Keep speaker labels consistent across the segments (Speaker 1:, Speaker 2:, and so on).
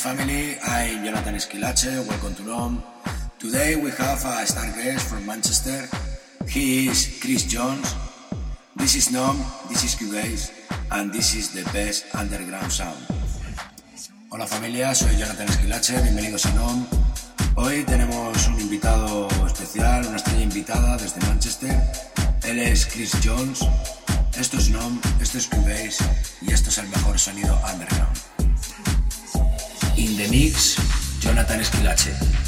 Speaker 1: family, I'm Jonathan Esquilache, welcome to NOM. Today we have a star guest from Manchester. He is Chris Jones. This is NOM, this is Cubase, and this is the best underground sound. Hola familia, soy Jonathan Esquilache, bienvenidos a NOM. Hoy tenemos un invitado especial, una estrella invitada desde Manchester. Él es Chris Jones. Esto es NOM, esto es Cubase y esto es el mejor sonido underground. In the mix, Jonathan Esquilache.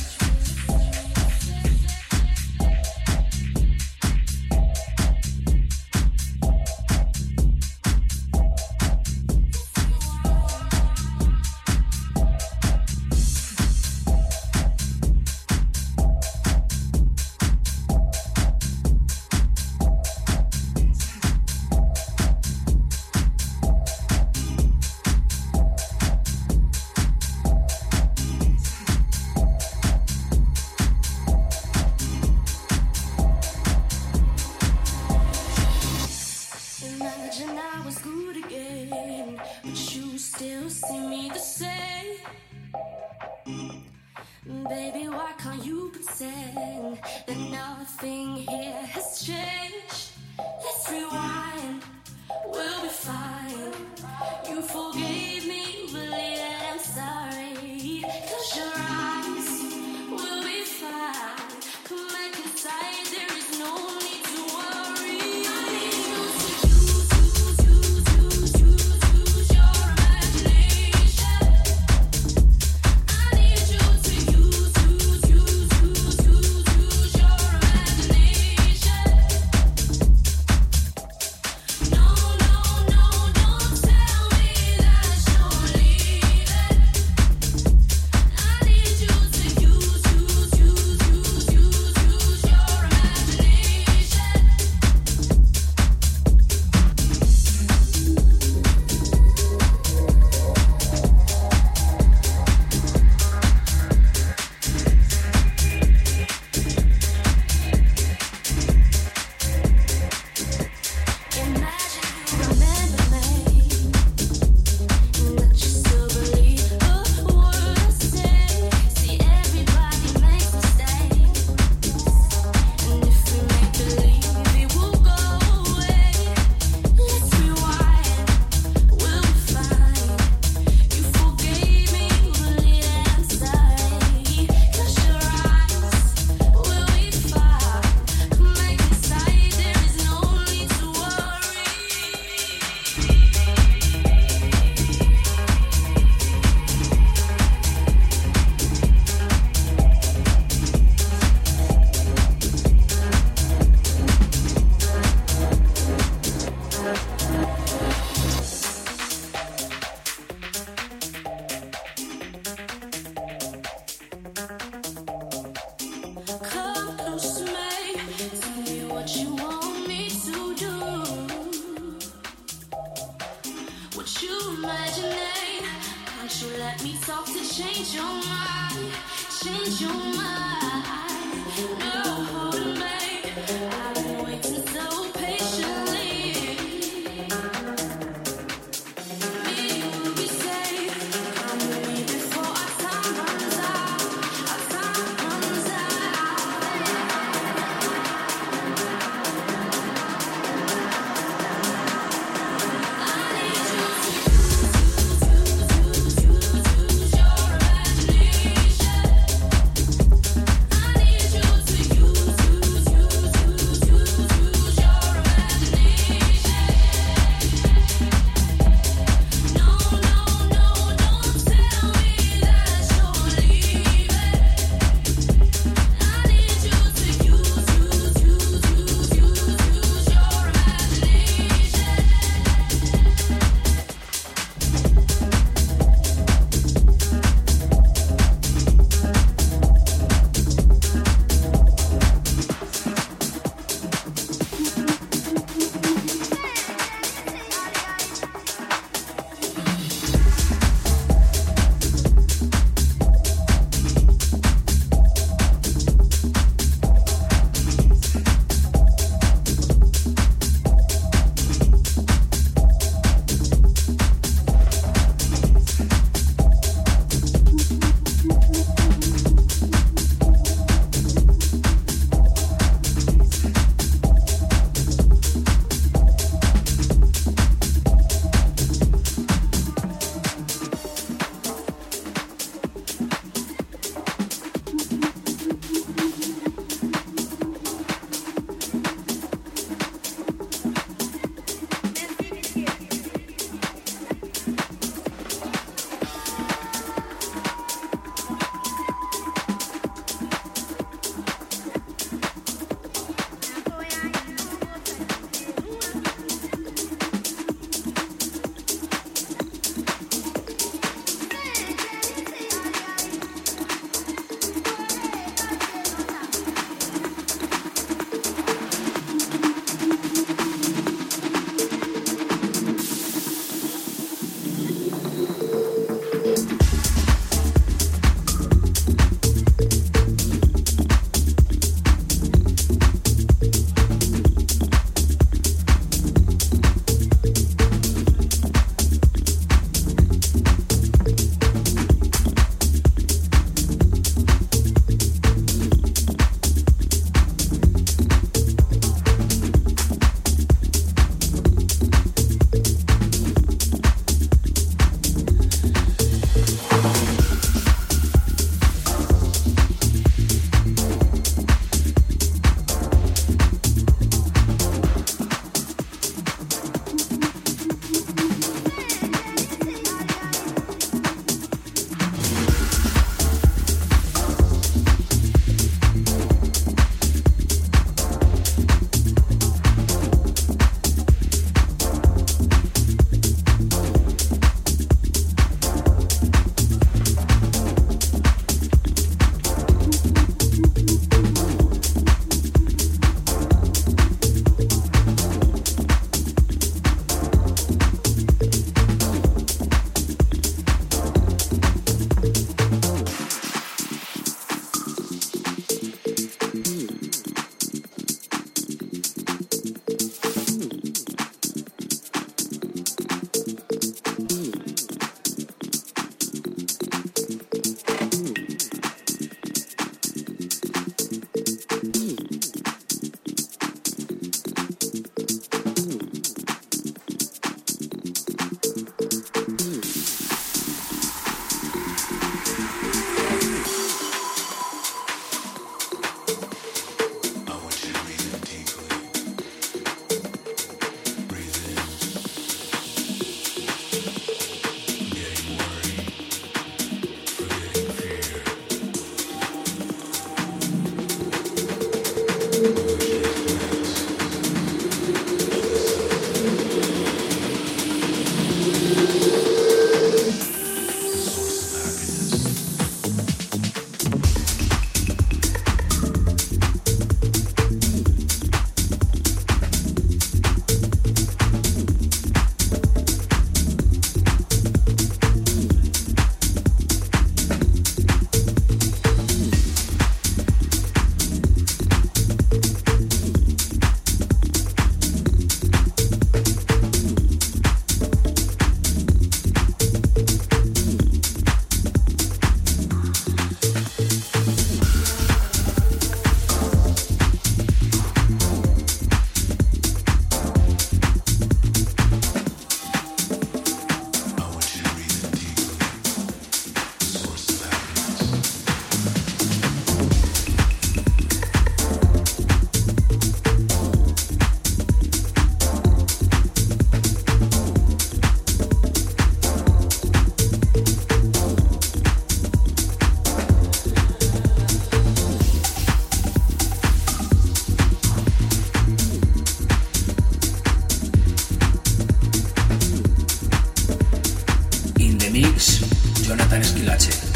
Speaker 2: amics, Jonathan Esquilache.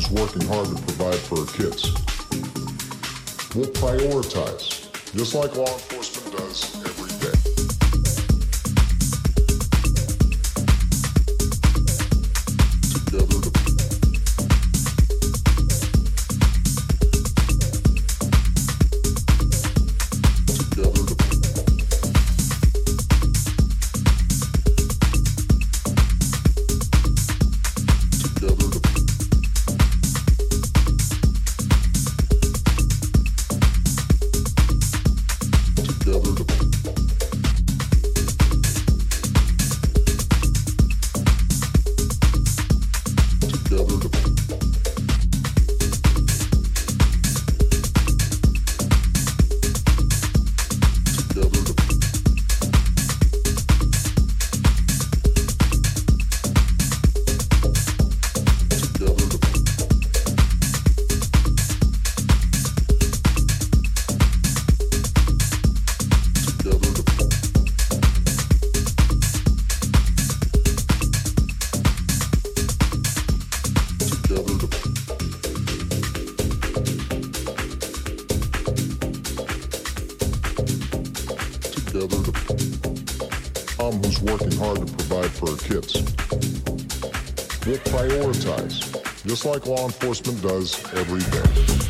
Speaker 3: who's working hard to provide for her kids. We'll prioritize, just like law enforcement. like law enforcement does every day.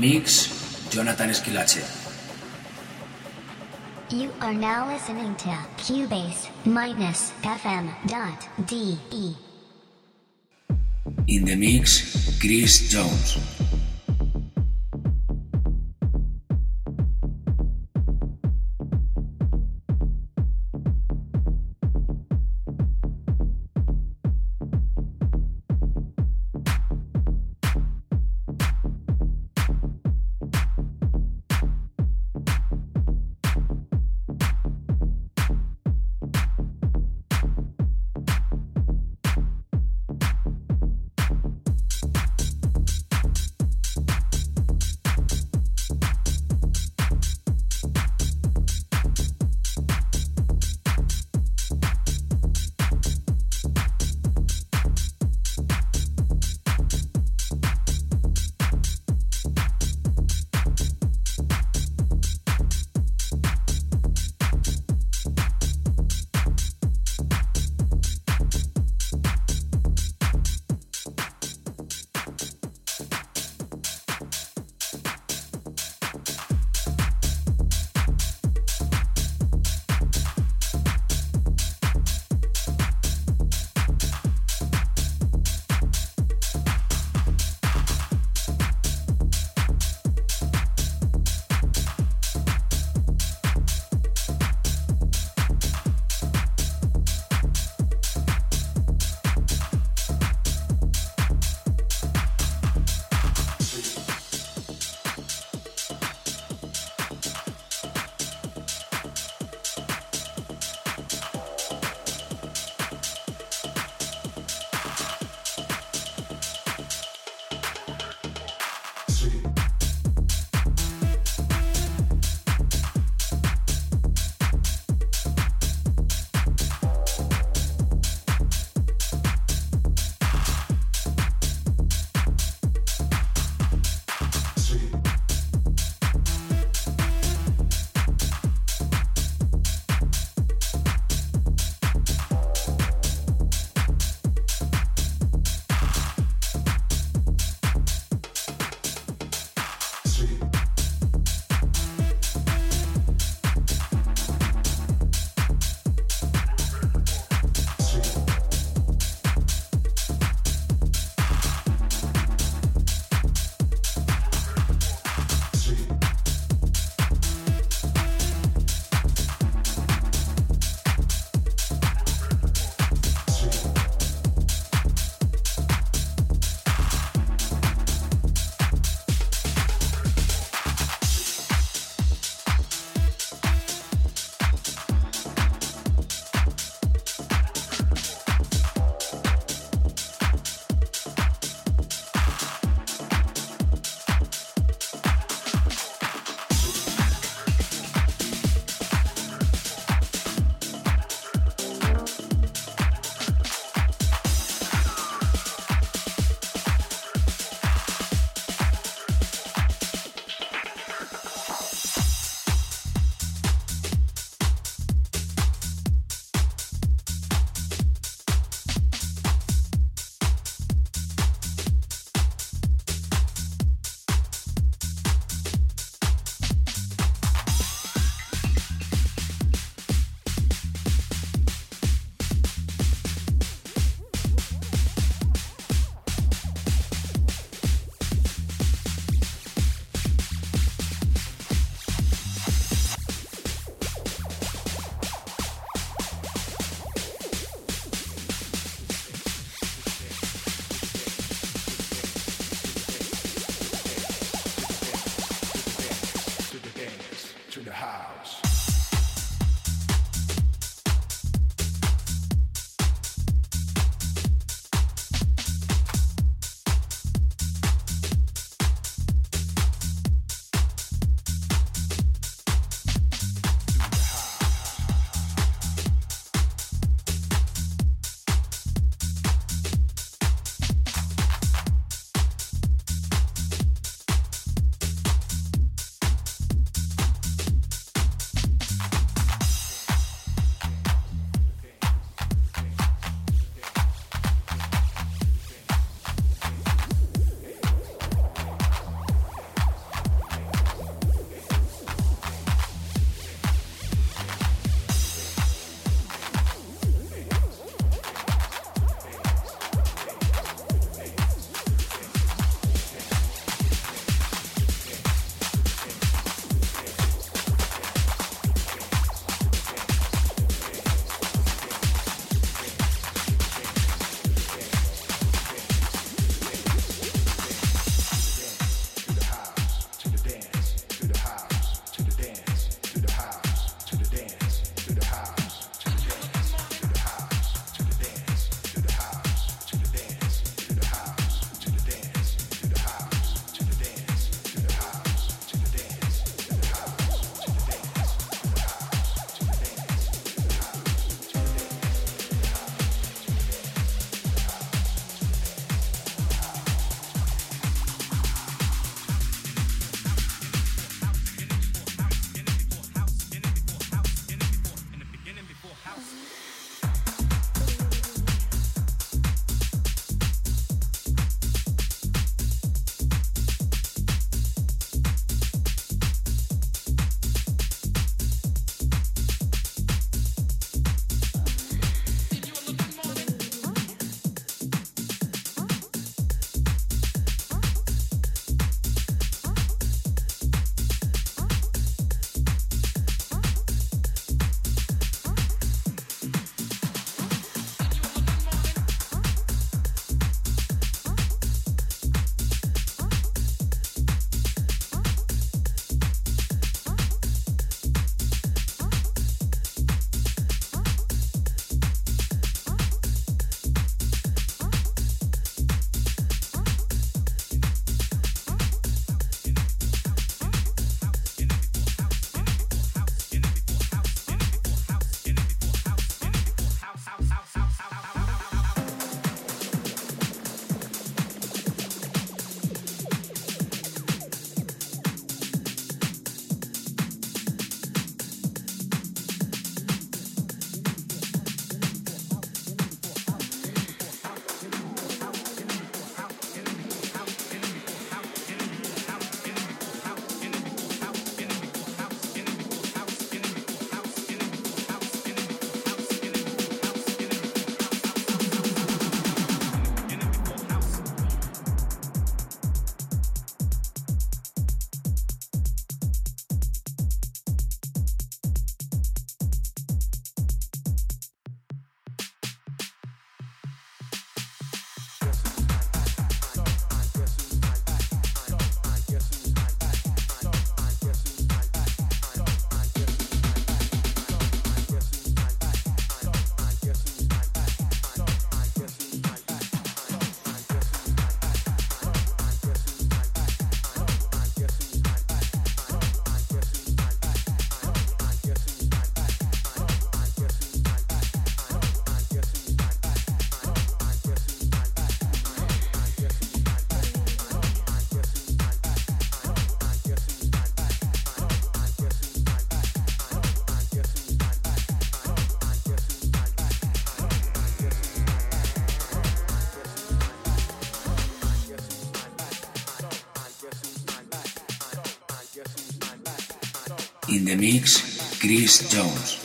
Speaker 1: Mix, Jonathan Esquilache.
Speaker 4: You are now listening to Cubase minus FM dot DE.
Speaker 5: In the mix, Chris Jones. In the mix, Chris Jones.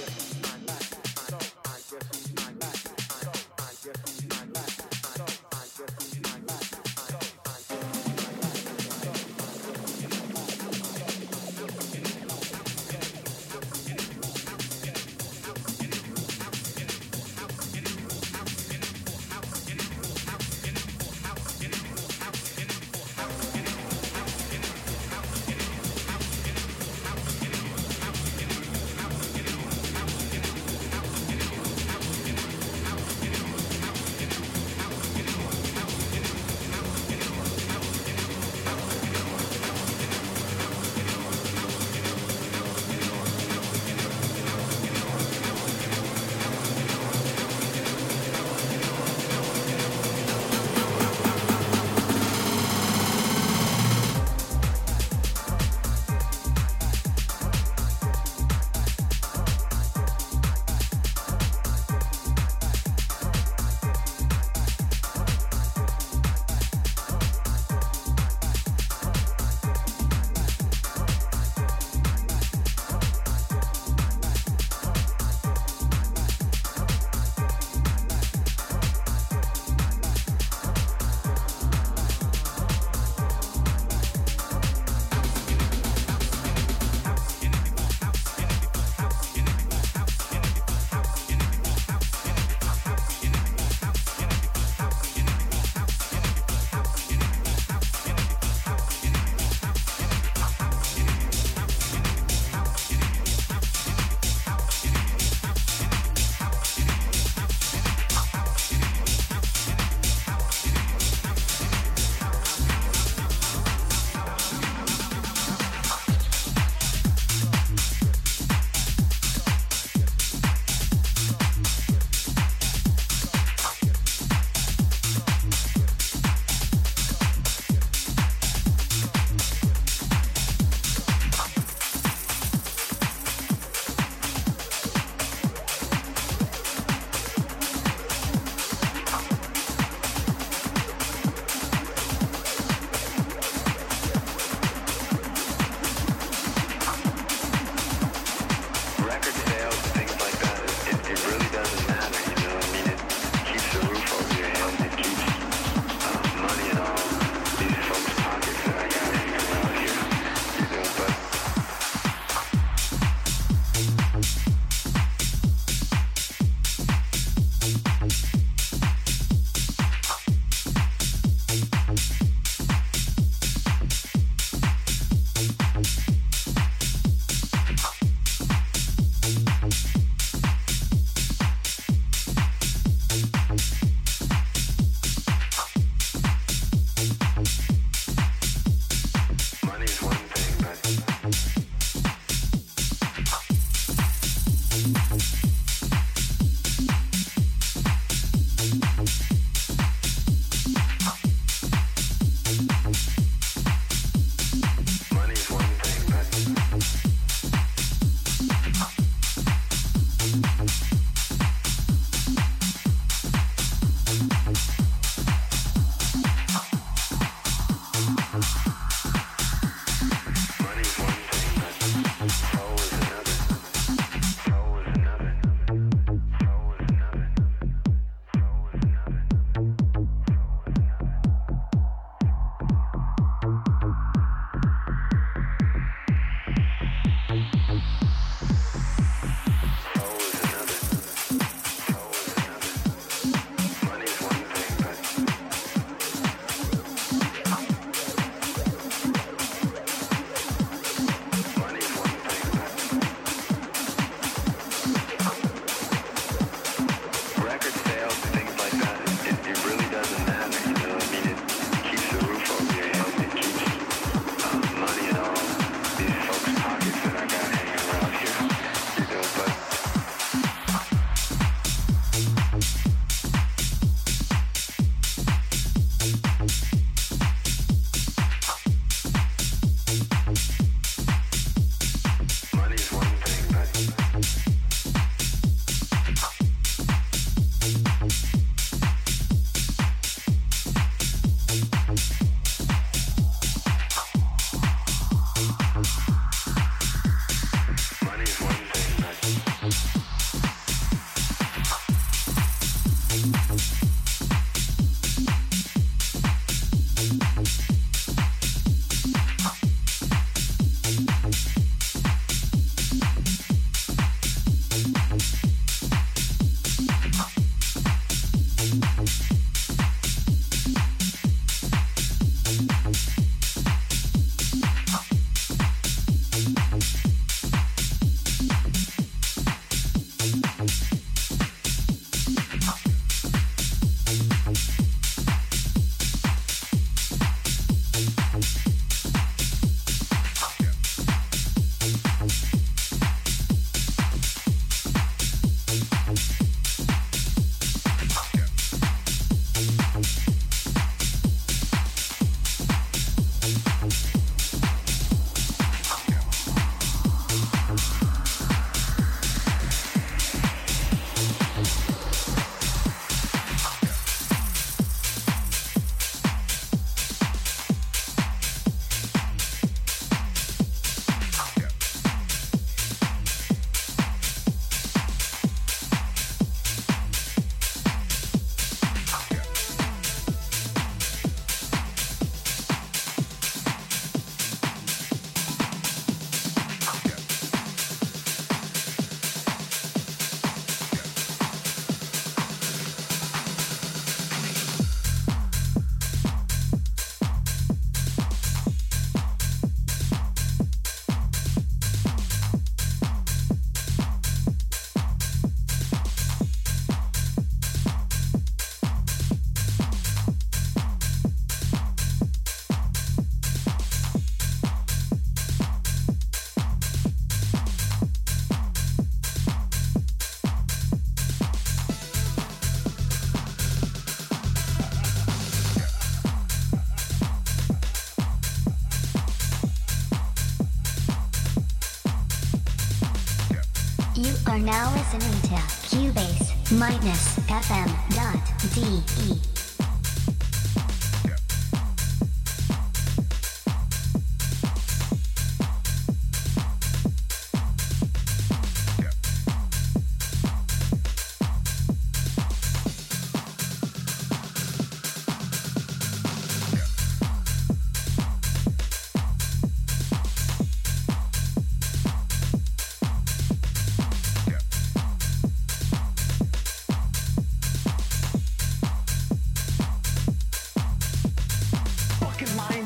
Speaker 4: minus fm dot de.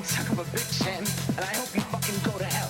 Speaker 6: son, up of a bitch, and, and I hope you fucking go to hell.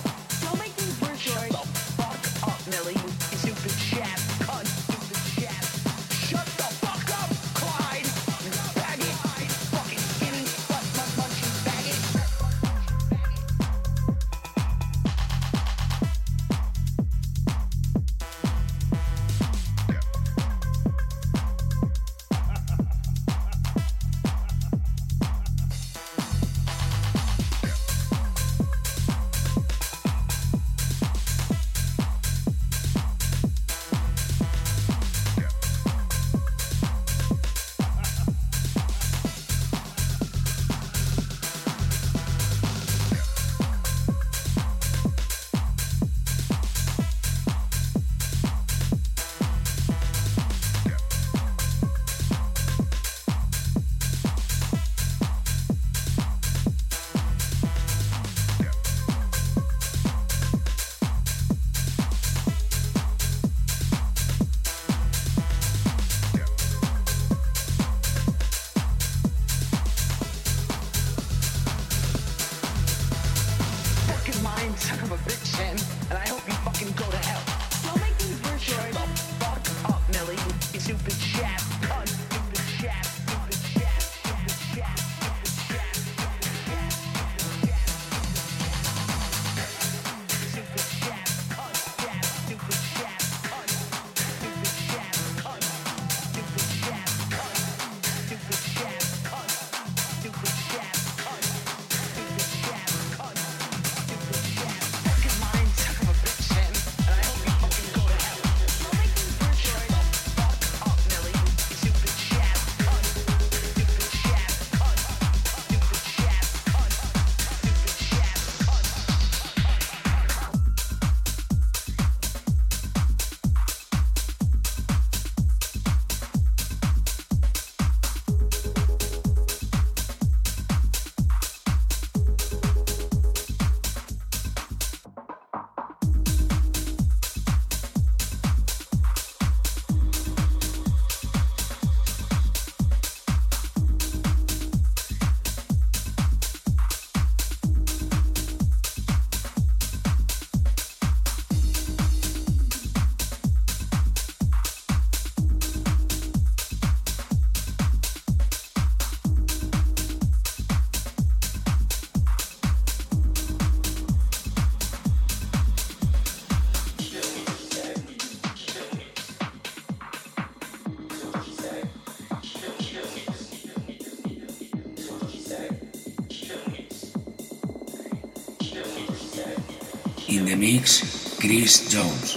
Speaker 1: mix Chris Jones.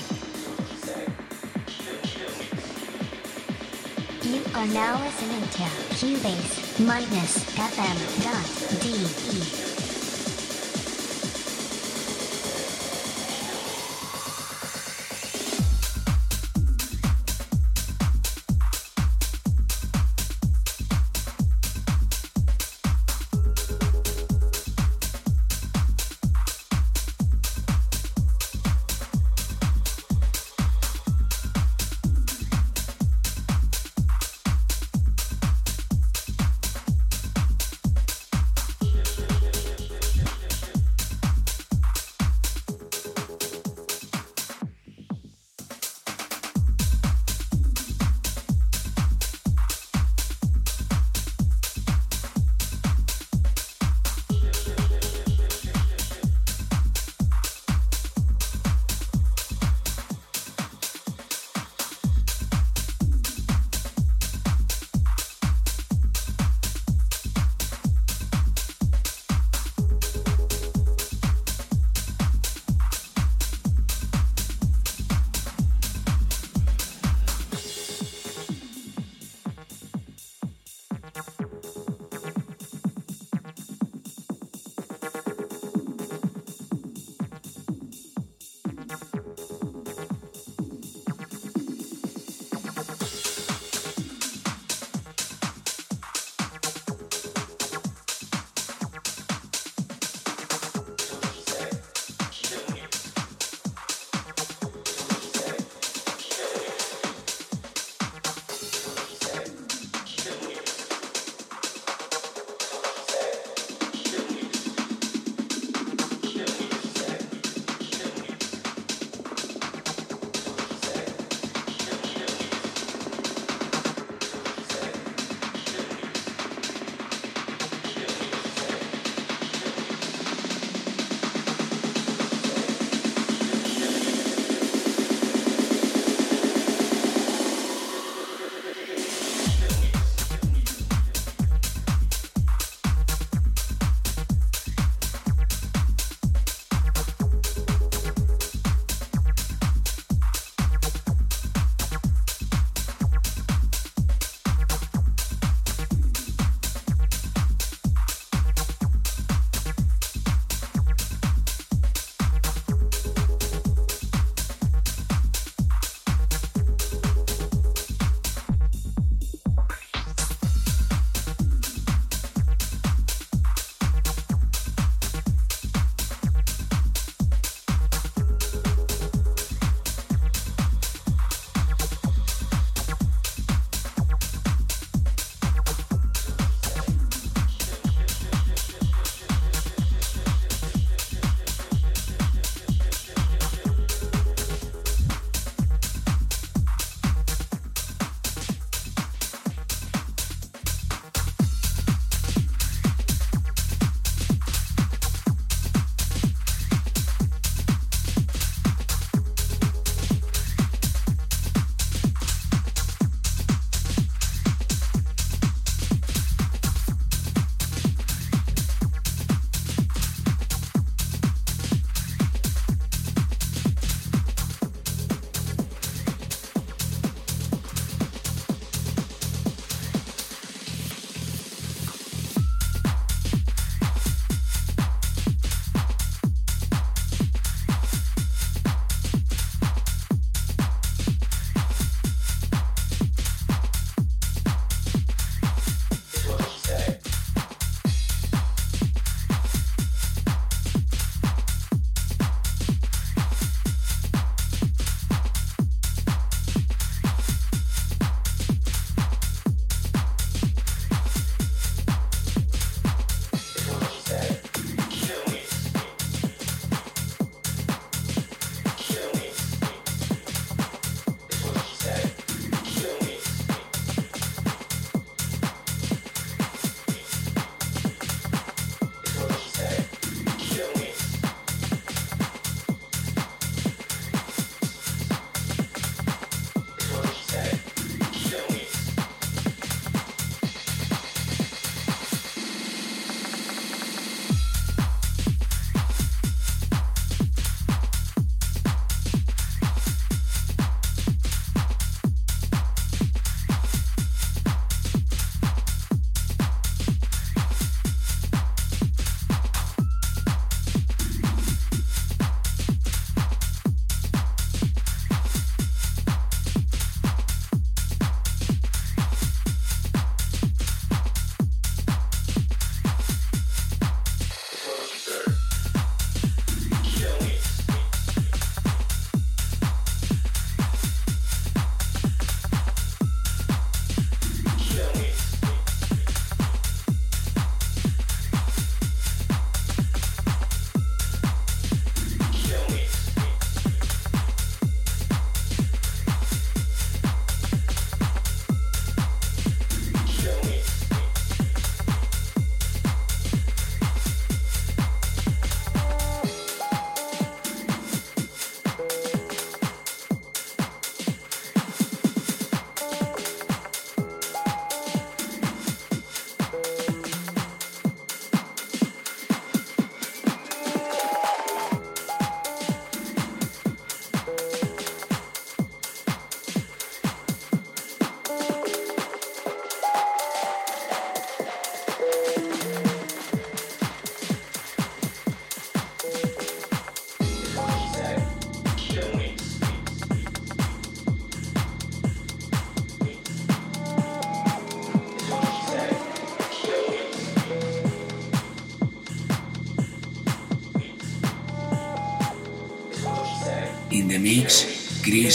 Speaker 4: You are now listening to CueBase minus FM dot DE.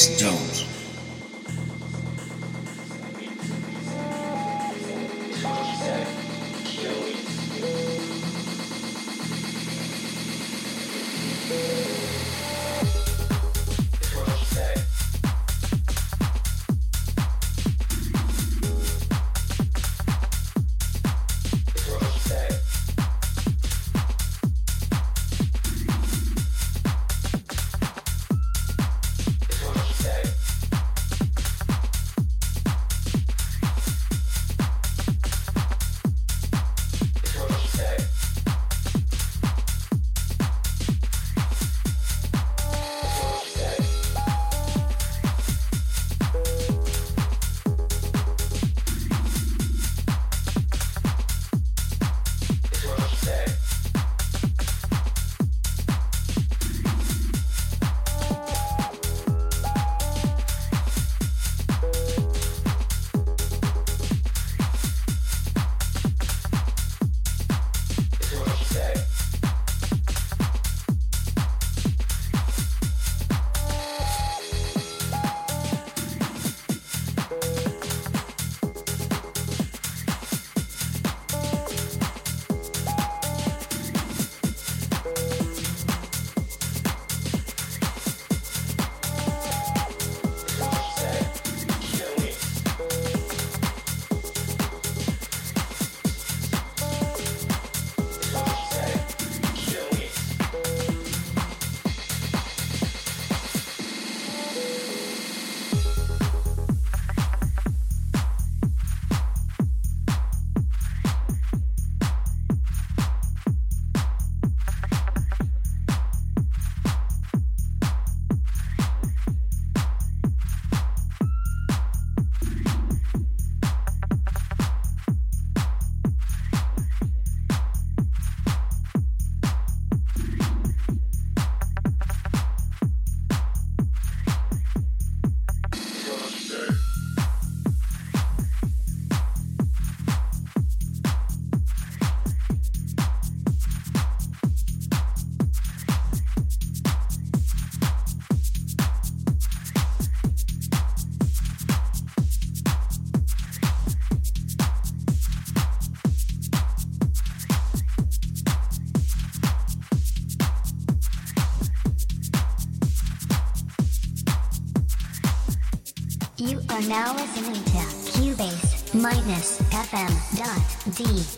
Speaker 1: Jones.
Speaker 4: Now listening to CueBase minus FM dot DE.